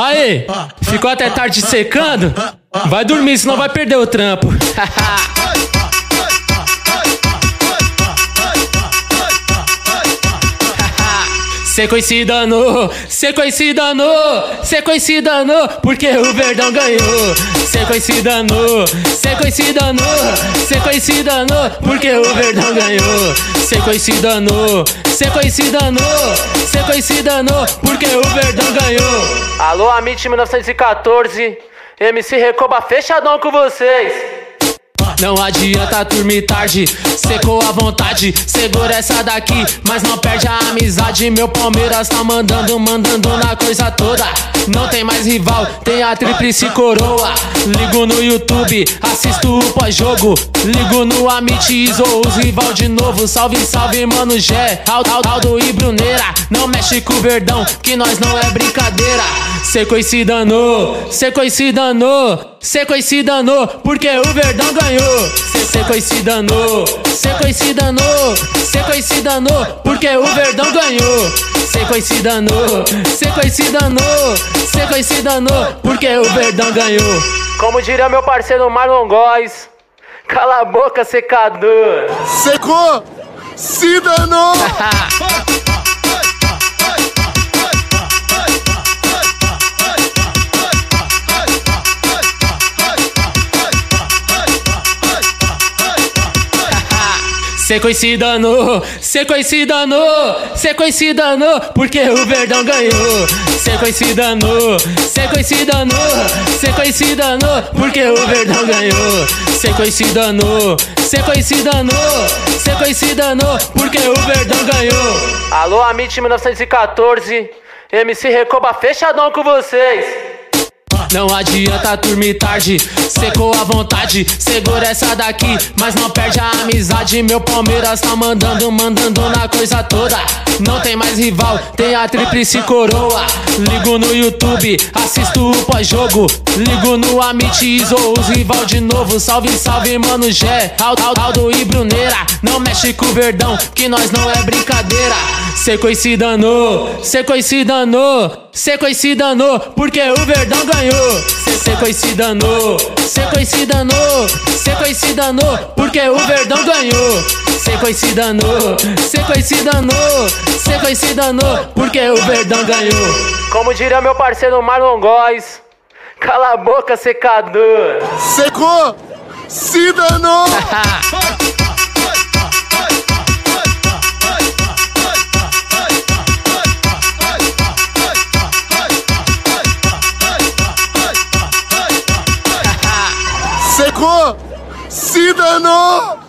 Aí, ficou até tarde secando? Vai dormir, senão vai perder o trampo. Sequência danou, sequência danou, sequência danou, porque o Verdão ganhou. Sequência danou, sequência danou, sequência danou, porque o Verdão ganhou. Sequência danou, sequência danou, sequência danou, porque o Verdão ganhou. Alô, Amit 1914, MC Recoba fechadão com vocês. Não adianta dormir tarde, secou a vontade, segura essa daqui, mas não perde a amizade. Meu Palmeiras tá mandando, mandando na coisa toda. Não tem mais rival, tem a tríplice coroa. Ligo no YouTube, assisto o pós-jogo. Ligo no Amit, isou os rival de novo. Salve, salve, mano Gé, Aldo e Bruneira. Não mexe com o verdão, que nós não é brincadeira. Seco e se danou, seco e se danou, seco e se danou, porque o verdão ganhou. Seco e se danou, seco e se danou, seco e se danou, porque o verdão ganhou. Seco e se danou, seco e se danou, seco e se danou, porque o verdão ganhou. Como diria meu parceiro Marlon Góes, cala a boca, secador. Secou, se danou. Sequência danou, sequência danou, sequência danou, porque o Verdão ganhou. Sequência danou, sequência danou, sequência danou, porque o Verdão ganhou. Sequência danou, sequência danou, sequência danou, porque o Verdão ganhou. Alô, Amit 1914, MC Recoba fechadão com vocês. Não adianta dormir tarde, secou a vontade, segura essa daqui, mas não perde a amizade. Meu Palmeiras tá mandando, mandando na coisa toda. Não tem mais rival, tem a tríplice coroa. Ligo no YouTube, assisto o pós-jogo. Ligo no Amit, isou os rival de novo. Salve, salve, mano Gé, Aldo e Bruneira. Não mexe com o verdão, que nós não é brincadeira. Seco e se danou, seco e se danou, seco e se danou, porque o verdão ganhou. Seco e se danou, seco e se danou, seco e se danou, porque o verdão ganhou. Seco e se danou, seco e se danou, seco e se danou, porque o verdão ganhou. Como diria meu parceiro Marlon Góes, cala a boca, secador. Secou, se danou. secou, se danou.